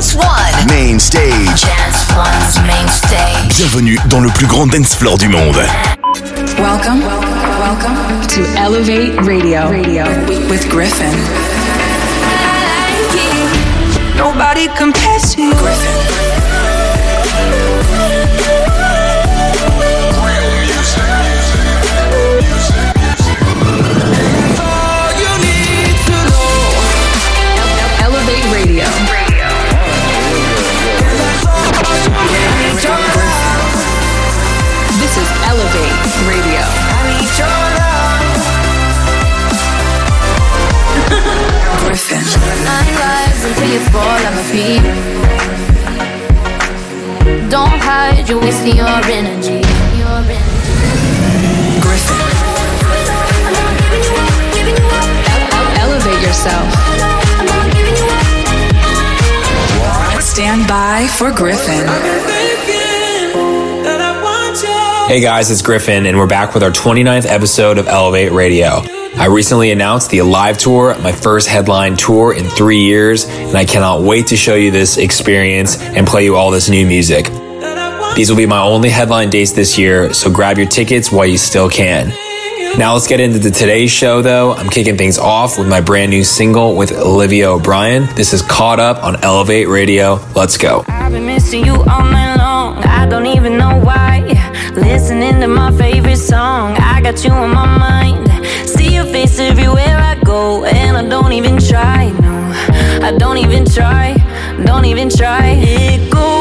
Dance One. Main stage. Dance One's main stage. Bienvenue dans le plus grand dance floor du monde. Welcome, welcome to Elevate Radio, Radio with, Griffin. Nobody compares to. Griffin. Lives until you fall at my feet. Don't hide, you're wasting your energy. Your energy. Gryffin. Elevate yourself. Stand by for Gryffin. Hey guys, it's Gryffin, and we're back with our 29th episode of Elevate Radio. I recently announced the Alive Tour, my first headline tour in three years, and I cannot wait to show you this experience and play you all this new music. These will be my only headline dates this year, so grab your tickets while you still can. Now let's get into the today's show though. I'm kicking things off with my brand new single with Olivia O'Brien. This is Caught Up on Elevate Radio. Let's go. I've been missing you all night long. I don't even know why. Listening to my favorite song. I got you on my mind. Face everywhere I go. And I don't even try. No, I don't even try. Don't even try. It goes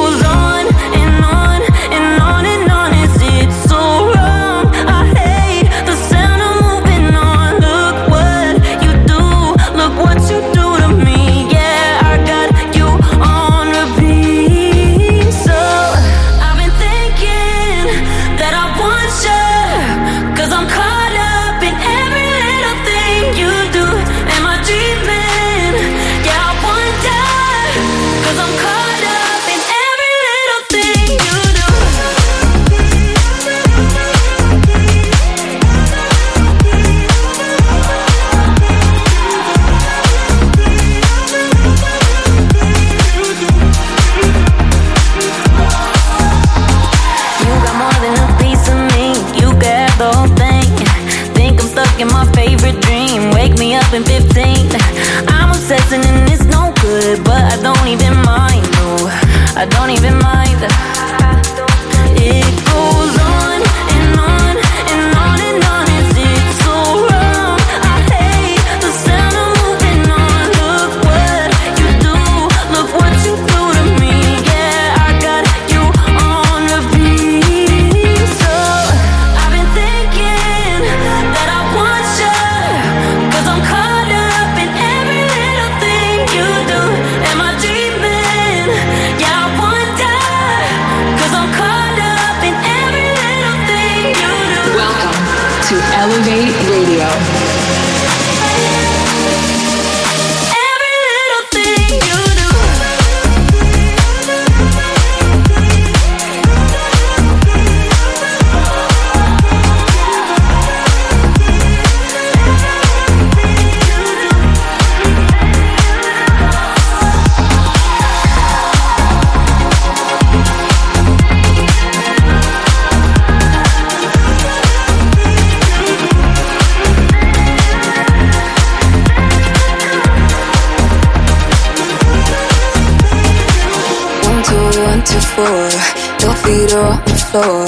feet on the floor.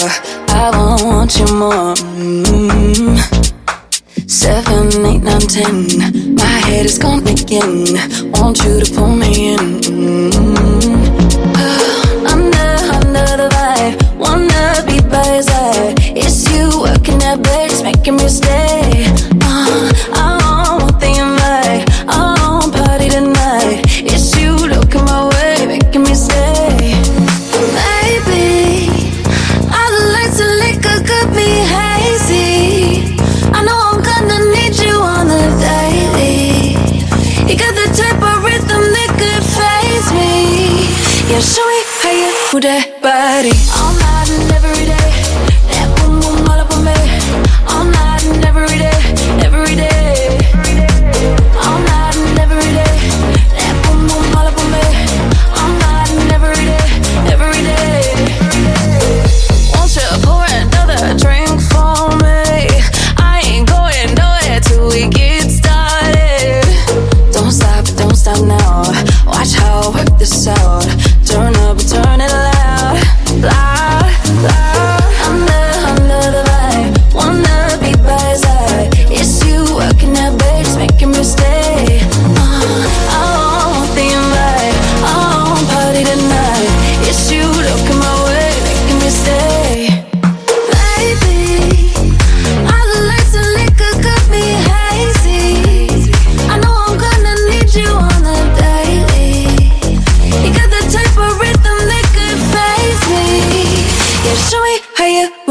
I want you more. mm Seven, eight, nine, ten. My head is gone again. Want you to pull me in. mm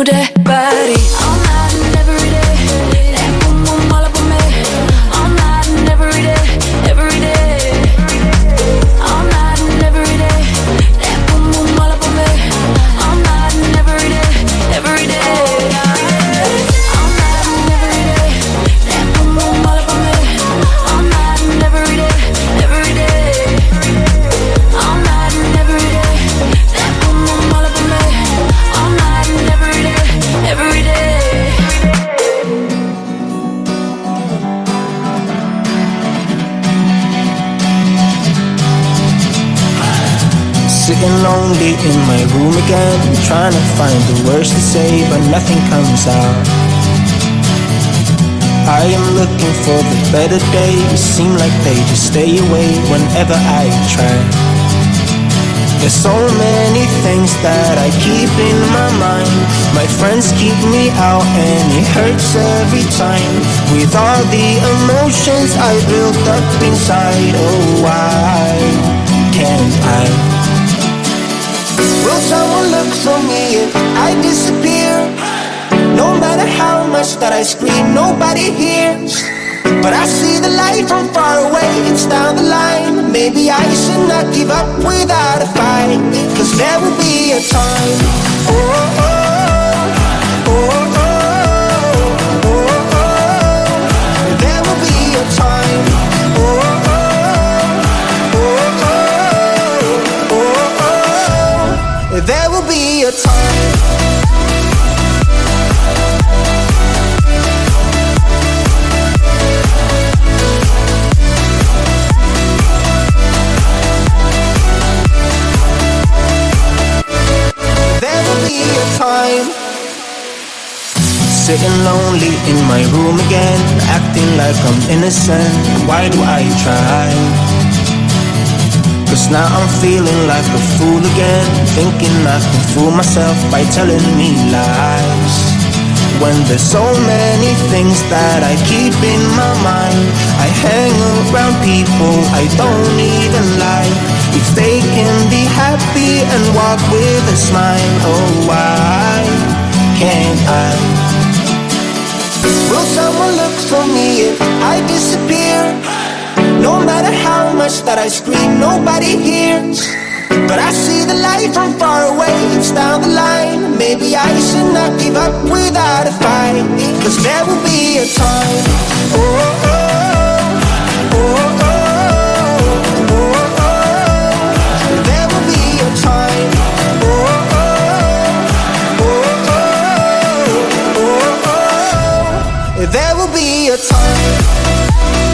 feel better days, seem like they just stay away whenever I try. There's so many things that I keep in my mind. My friends keep me out and it hurts every time. With all the emotions I built up inside, oh why can't I? Will someone look for me if I disappear? No matter how much that I scream, nobody hears. But I see the light from far away, it's down the line. Maybe I should not give up without a fight. Cause there will be a time. Oh, oh, oh, oh, oh, oh, oh. There will be a time. Oh, oh, oh, oh, oh, oh. There will be a time. Sitting lonely in my room again, acting like I'm innocent. Why do I try? Cause now I'm feeling like a fool again, thinking I can fool myself by telling me lies. When there's so many things that I keep in my mind, I hang around people I don't even like. If they can be happy and walk with a smile, oh why can't I? Someone look for me if I disappear? No matter how much that I scream, nobody hears. But I see the light from far away, it's down the line. Maybe I should not give up without a fight. Cause there will be a time. Oh, oh, oh, oh, oh, will be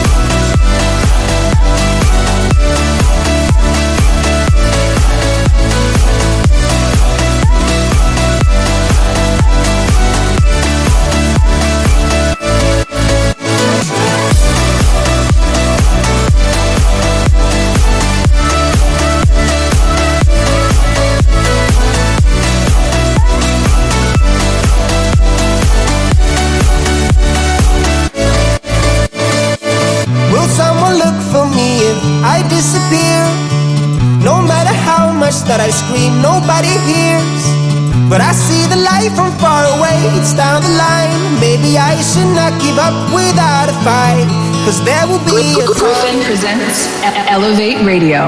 that I scream, nobody hears. But I see the light from far away, it's down the line. Maybe I should not give up without a fight. Cause there will be a Gryffin time. presents E- Elevate Radio.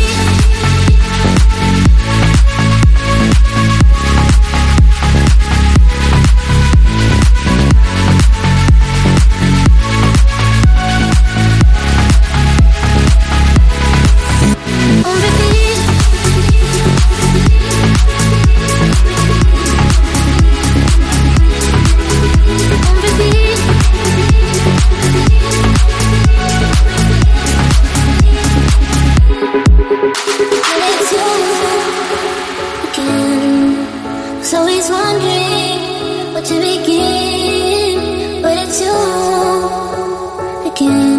looking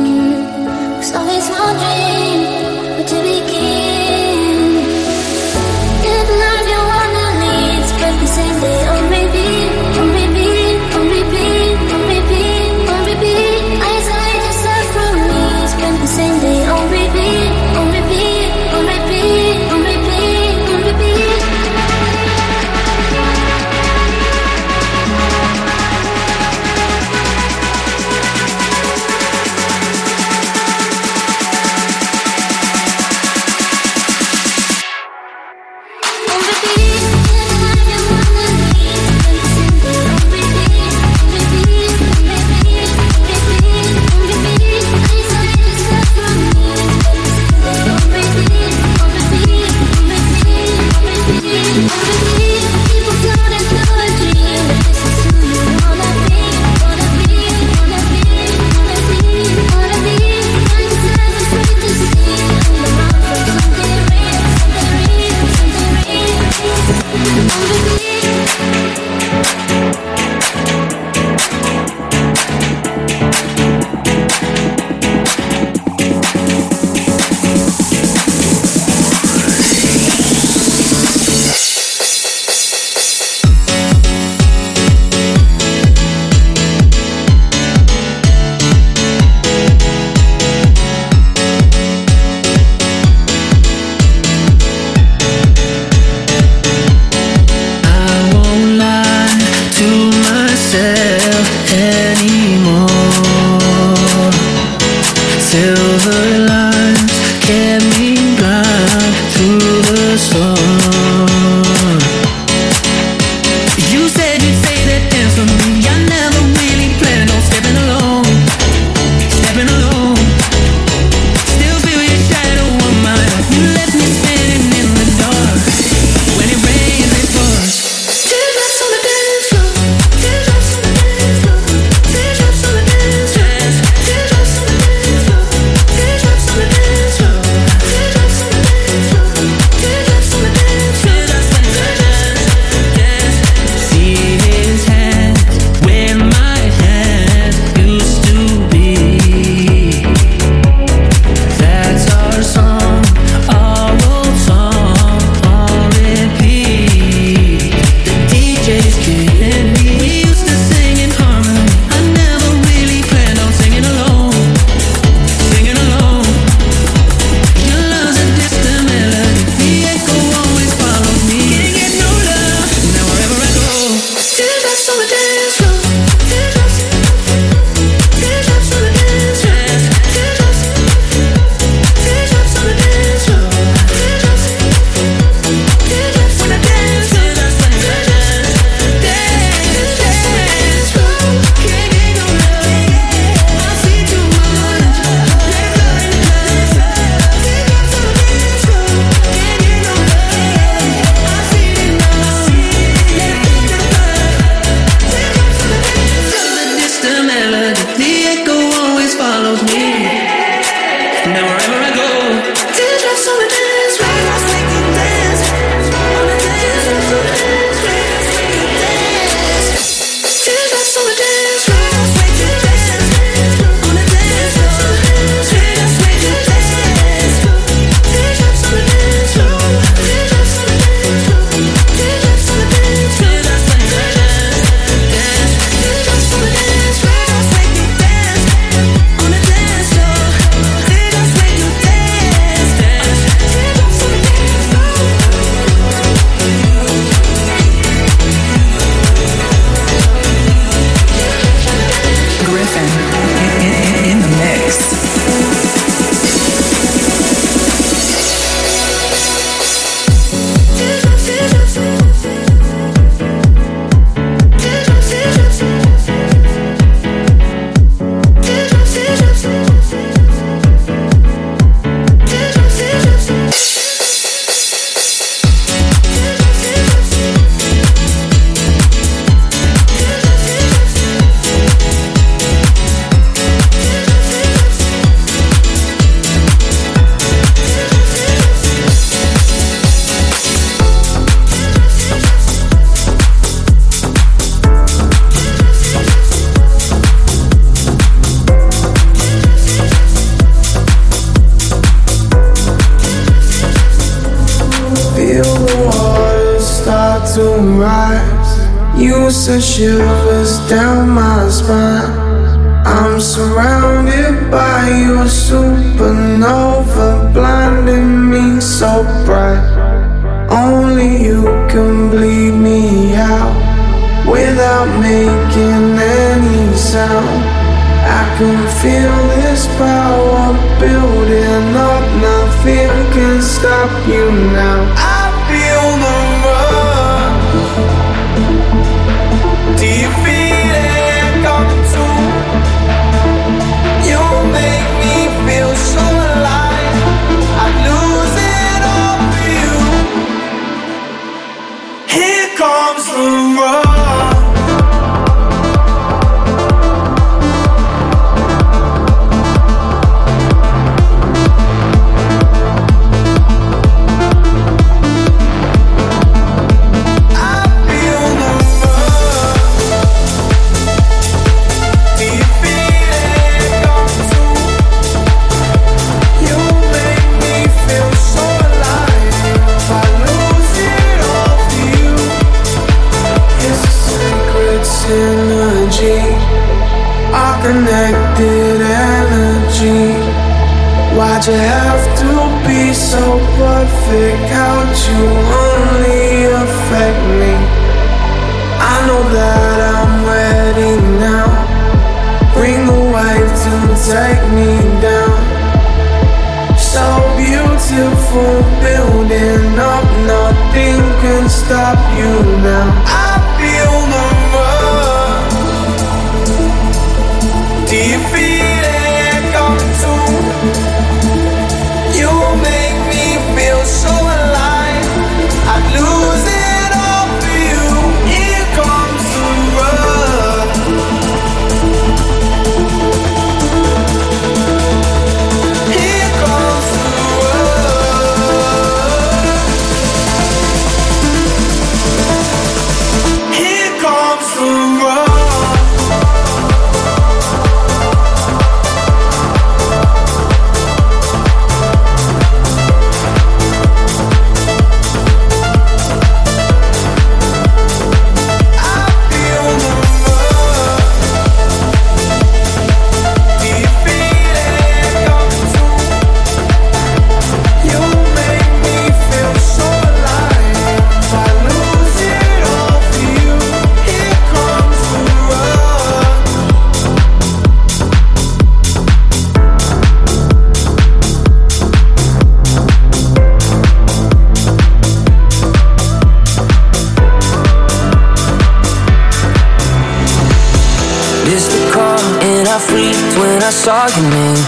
freaked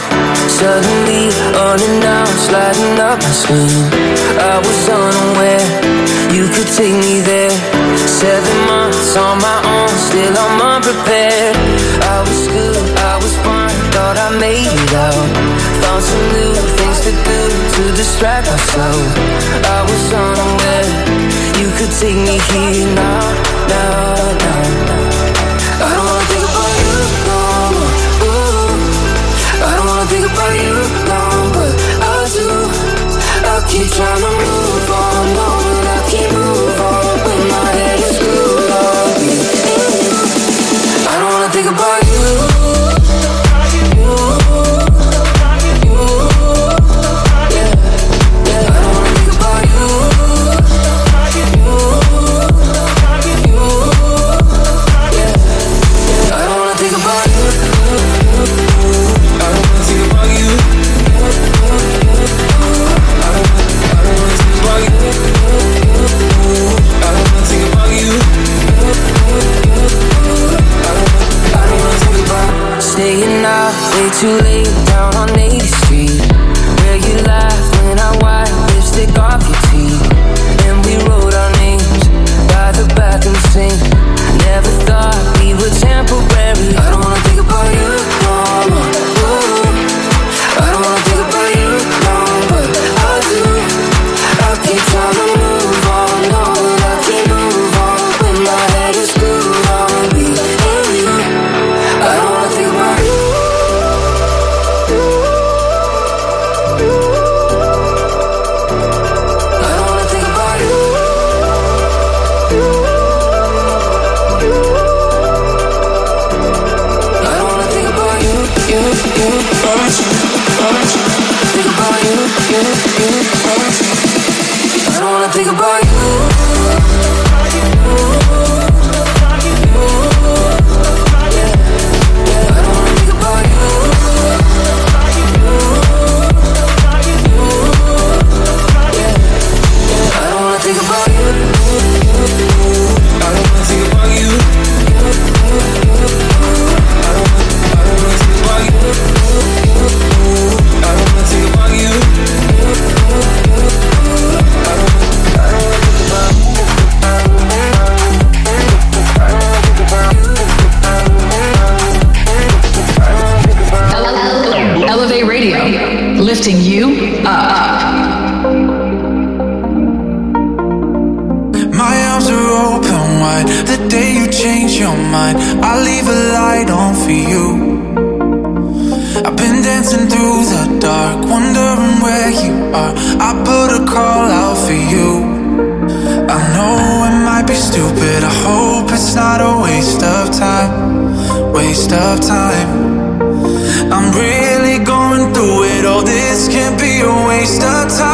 too late down wondering where you are. I put a call out for you. I know it might be stupid. I hope it's not a waste of time. Waste of time. I'm really going through it. All this can't be a waste of time.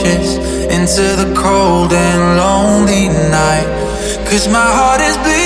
into the cold and lonely night. Cause my heart is bleeding.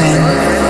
listen.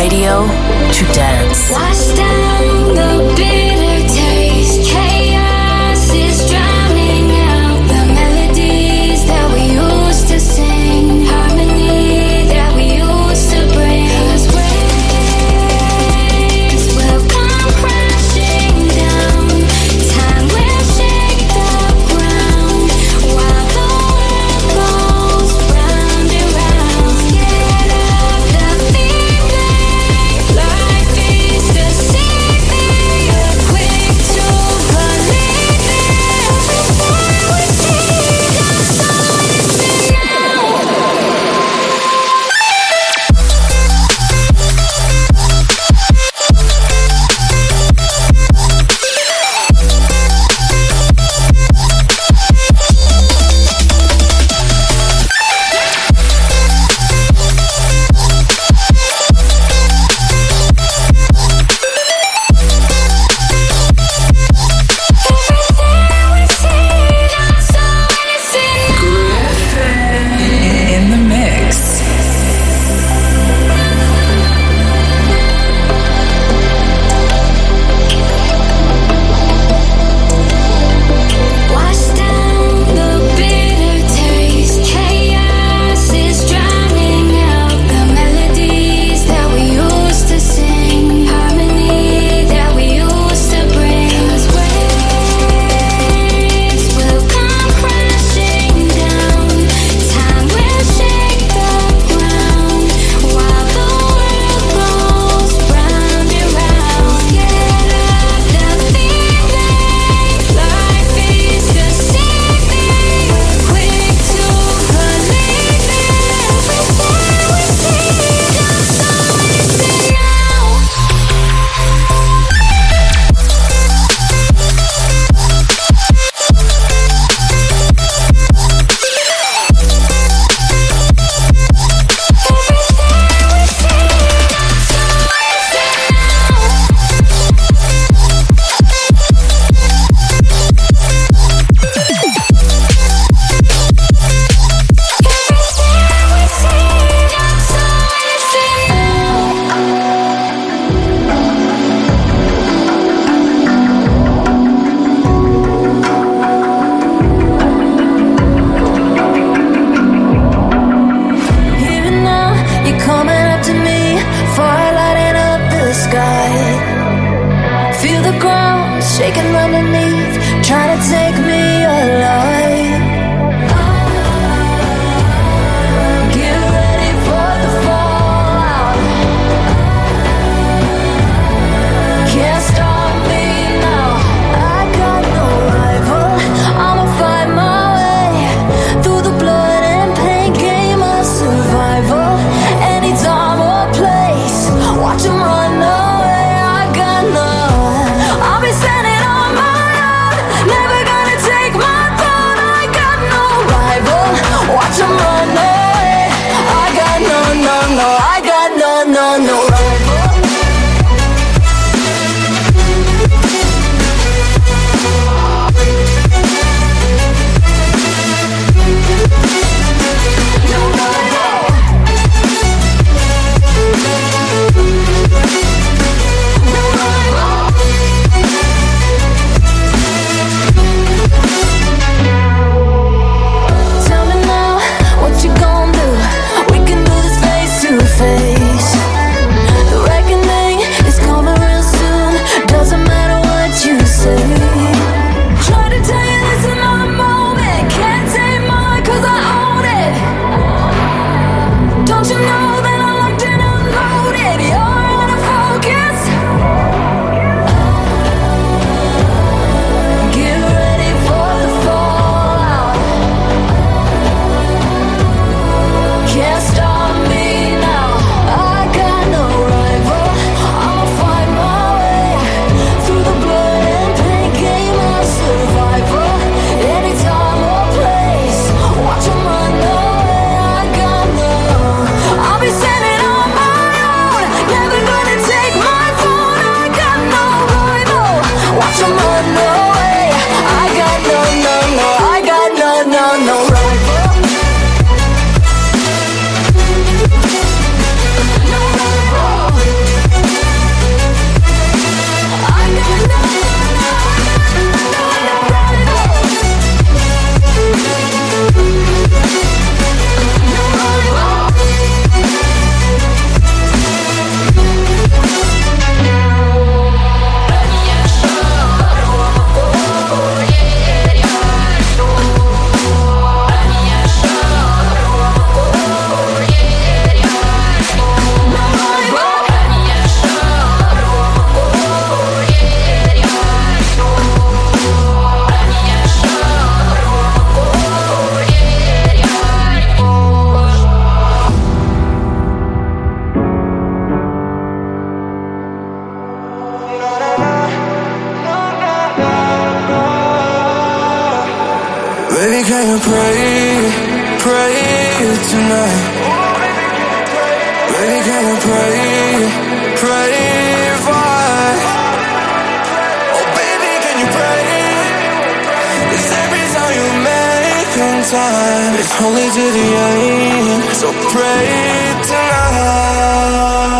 Radio to dance. tonight. Baby, can pray, pray for us? Oh, baby, can you pray? Every you make time, it's holy to the end. So pray tonight.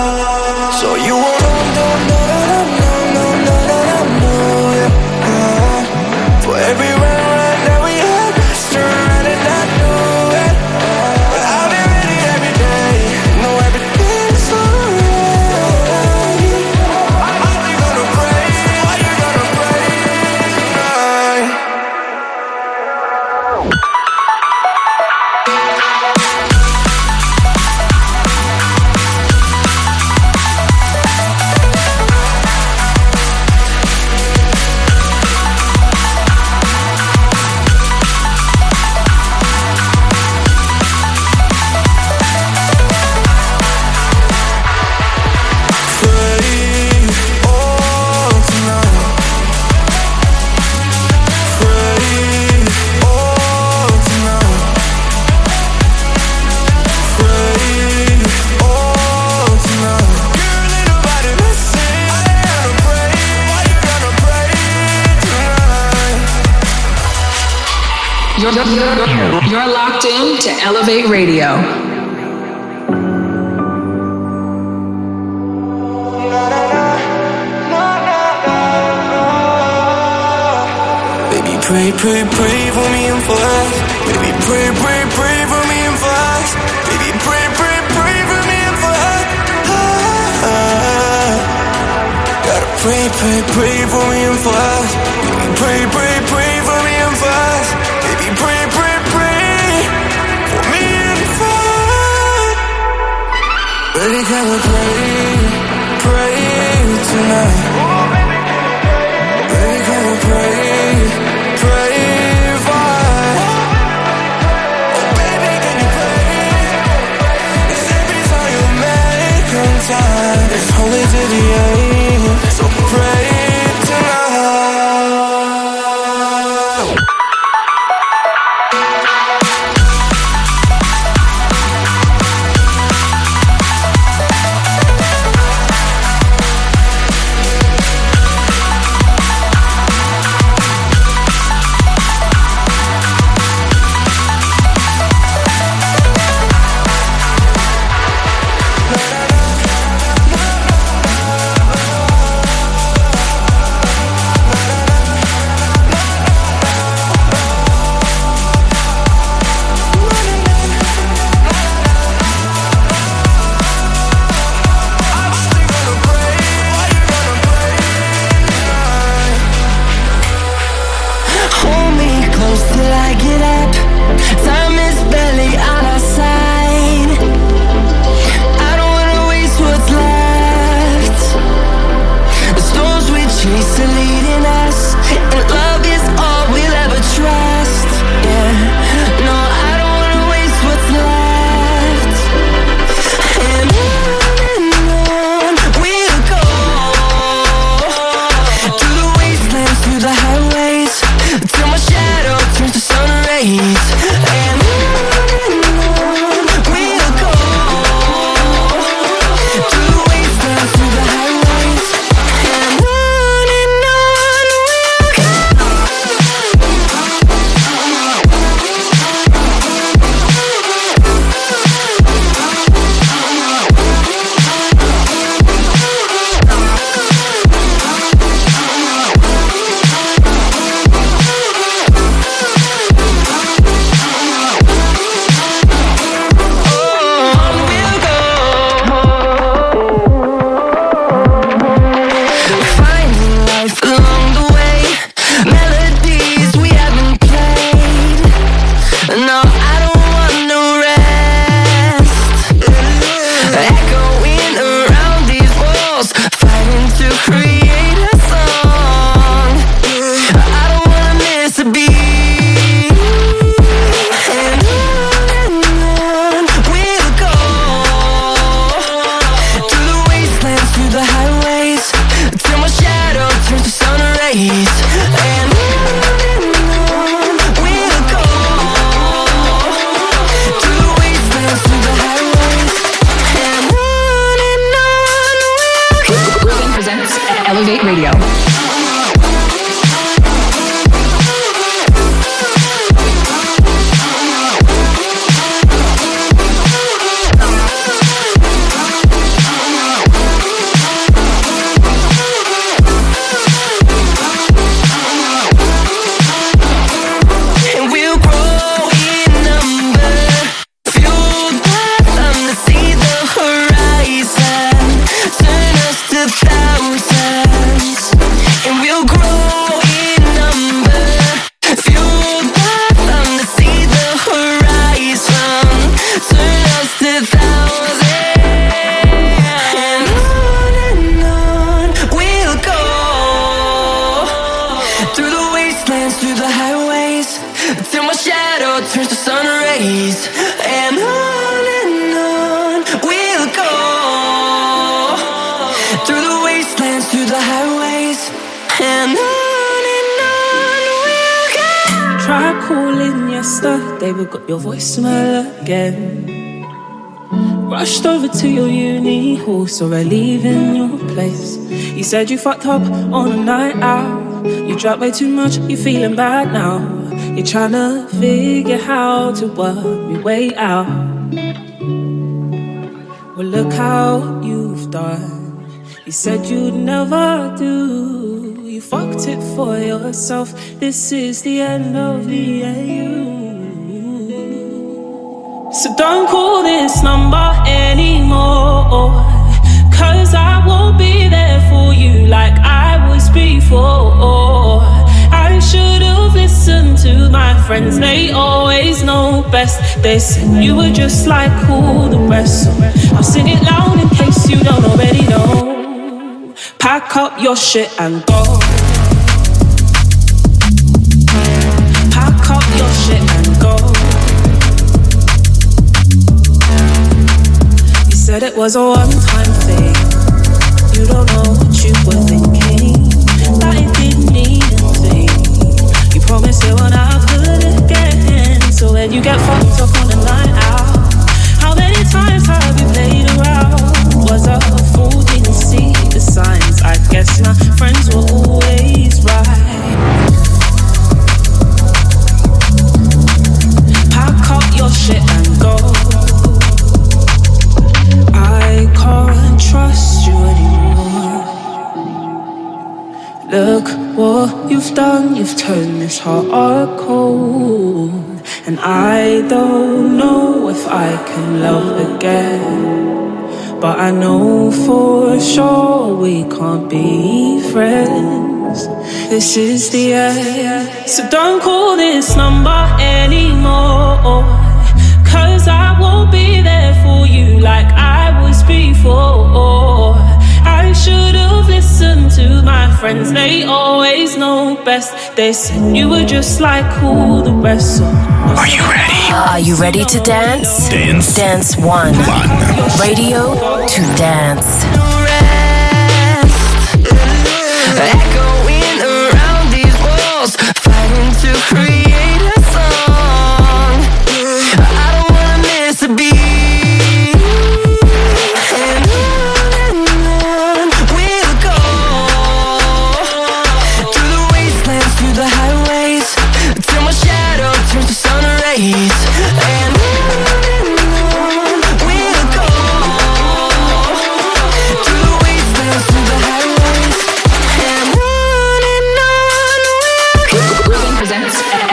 Elevate Radio. Baby, pray, pray, pray for me and fast. Baby, pray, pray, pray for me and fast. Baby, pray, pray, pray for me and fast. Ah, gotta pray, pray, pray for me and fast. Baby, pray, pray, pray Baby, can we pray, pray tonight? Baby, can we pray, pray? Oh, baby, can pray? every time you make contact, it's only to the. Your voicemail again. Rushed over to your uni hall, I leave in your place. You said you fucked up on a night out. You drank way too much, you feeling bad now. You're trying to figure how to work your way out. Well, look how you've done. You said you'd never do. You fucked it for yourself. This is the end of the AU. So don't call this number anymore. Cause I won't be there for you like I was before. I should have listened to my friends, they always know best. They said you were just like all the rest. I'll sing it loud in case you don't already know. Pack up your shit and go. Pack up your shit said it was a one time thing. You don't know what you were thinking. That it didn't mean a thing. You promised it won't happen again. So when you get fucked up on a night out, how many times have you played around? Was a fool, didn't see the signs. I guess my you've turned this heart cold. And I don't know if I can love again. But I know for sure we can't be friends. This is the end. So don't call this number anymore. Cause I won't be there for you like I was before. I should have listened to my friends, they always know best. They said you were just like all the rest. So Are you ready? Are you ready to dance? Dance. Dance one. One. Radio to dance.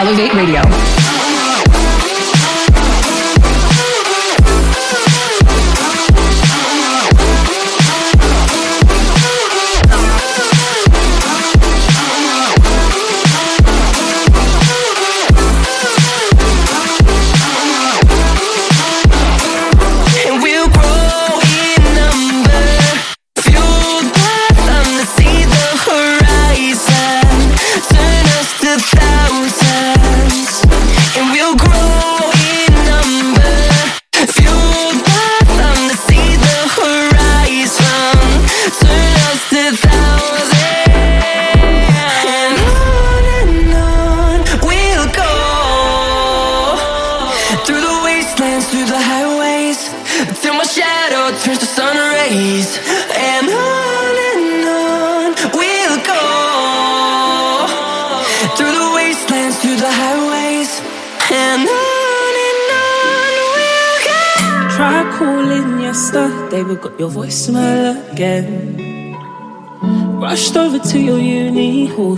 Elevate Radio.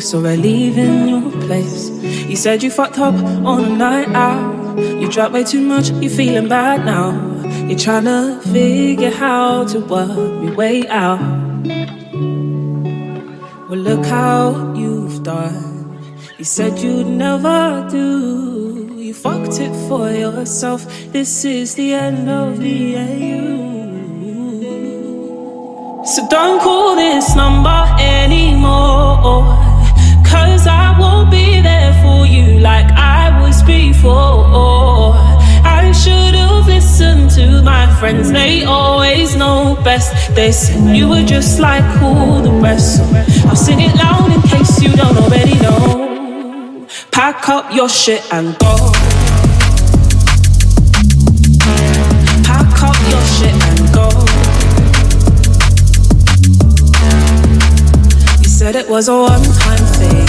Saw her leaving your place. You said you fucked up on a night out. You drank way too much, You're feeling bad now. You're trying to figure how to work your way out. Well, look how you've done. You said you'd never do. You fucked it for yourself. This is the end of the AU. So don't call this number anymore. I won't be there for you like I was before. I should have listened to my friends, they always know best. They said you were just like all the rest. I'll sing it loud in case you don't already know. Pack up your shit and go. Pack up your shit and go. You said it was a one time thing.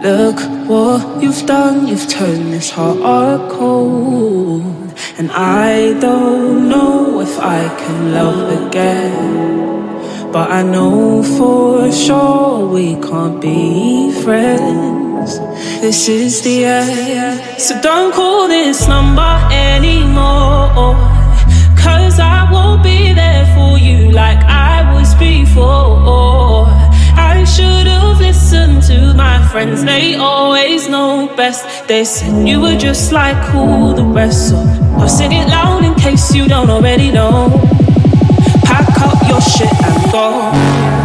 Look what you've done, you've turned this heart cold. And I don't know if I can love again. But I know for sure we can't be friends. This is the end. So don't call this number anymore. Cause I won't be there for you like I was before. Should have listened to my friends, they always know best. They said you were just like all the rest. So I'll sing it loud in case you don't already know. Pack up your shit and go.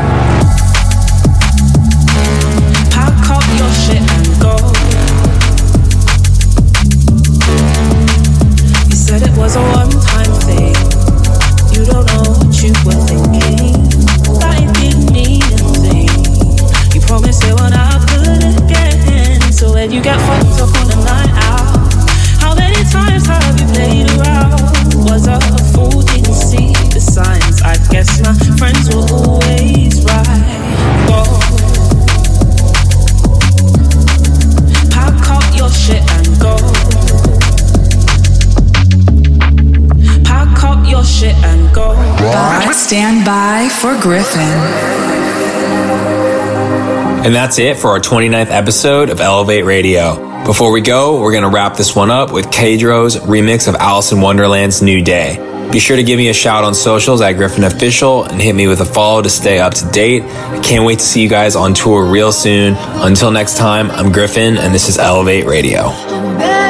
And that's it for our 29th episode of Elevate Radio. Before we go, we're going to wrap this one up with Kadro's remix of Alison Wonderland's New Day. Be sure to give me a shout on socials at Gryffin Official and hit me with a follow to stay up to date. I can't wait to see you guys on tour real soon. Until next time, I'm Gryffin and this is Elevate Radio.